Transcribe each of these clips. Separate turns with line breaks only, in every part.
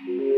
Yeah.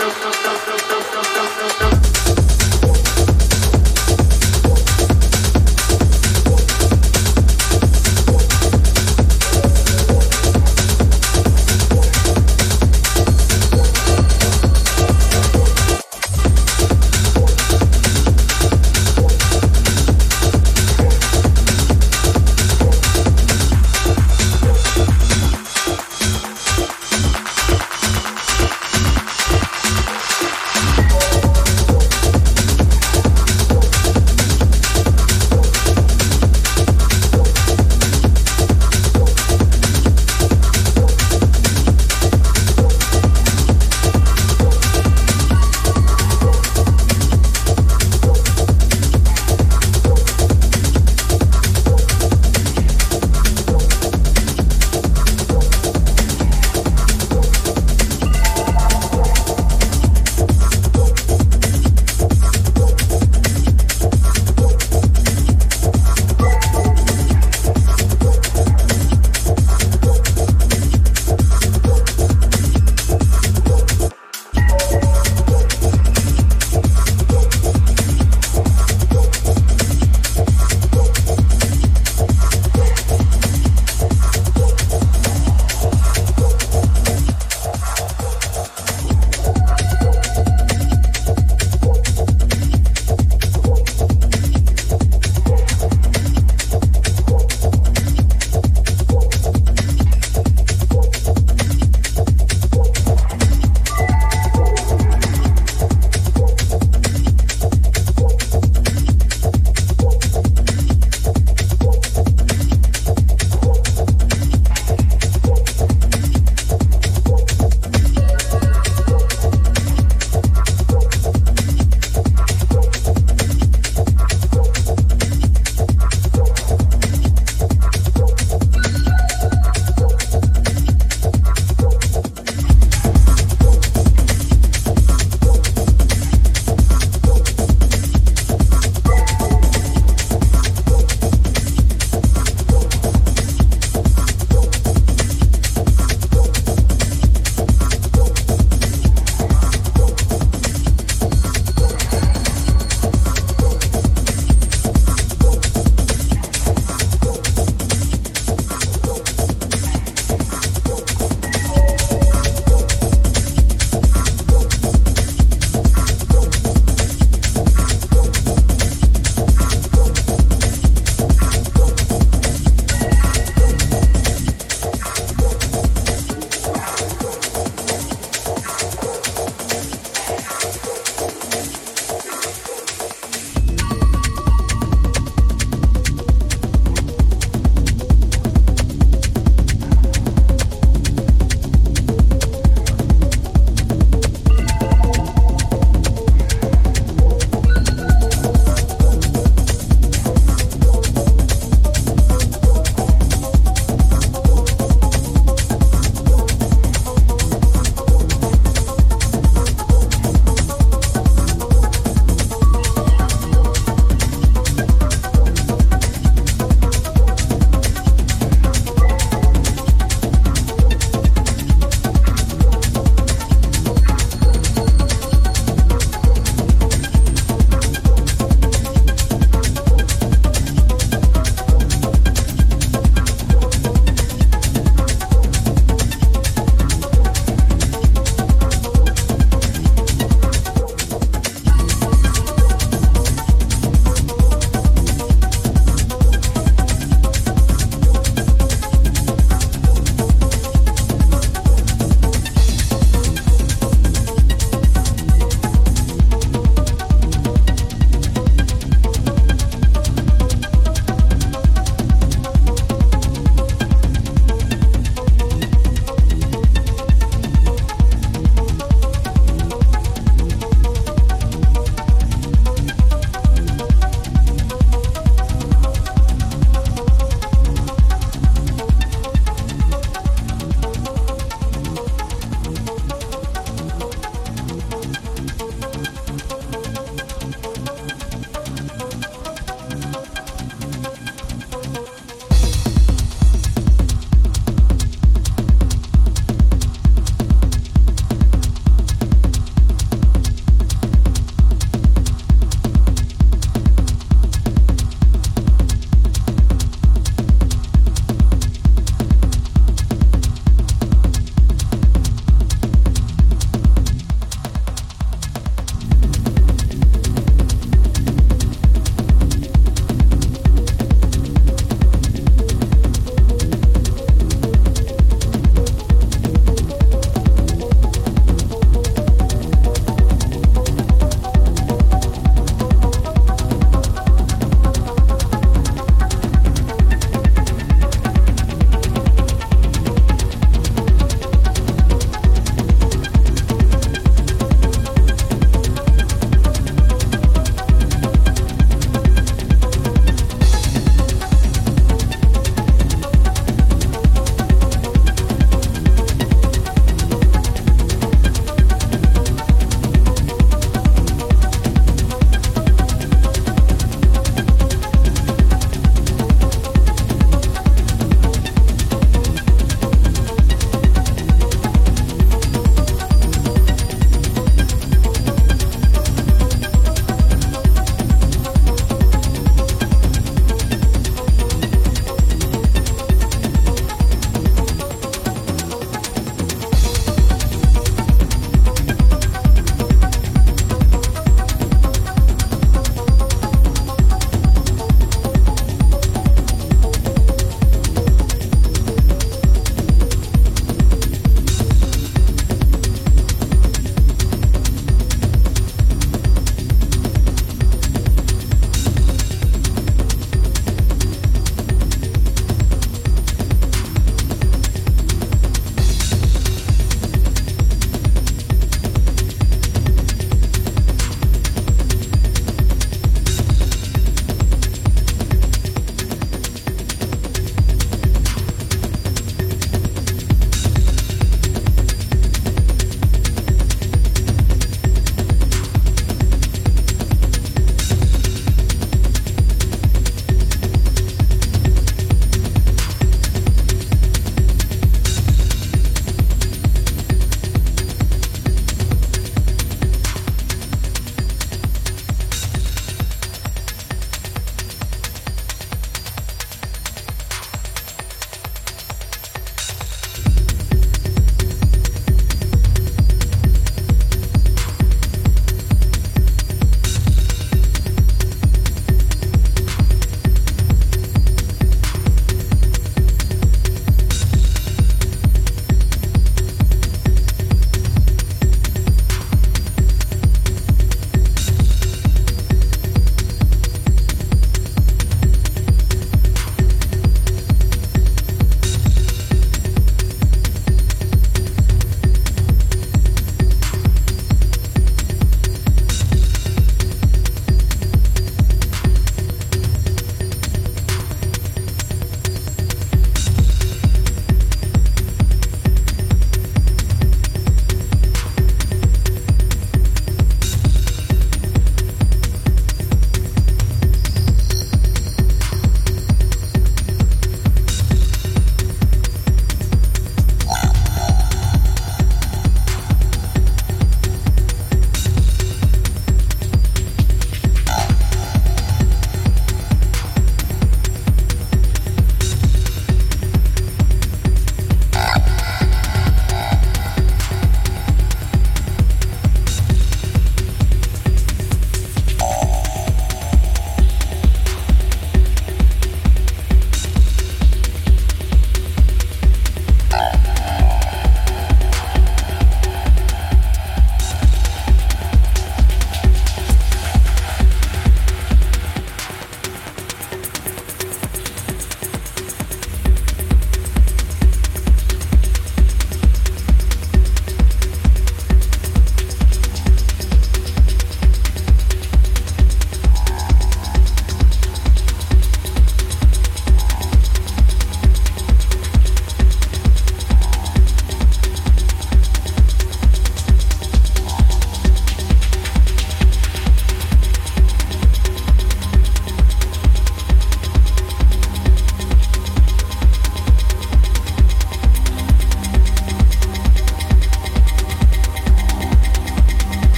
Fight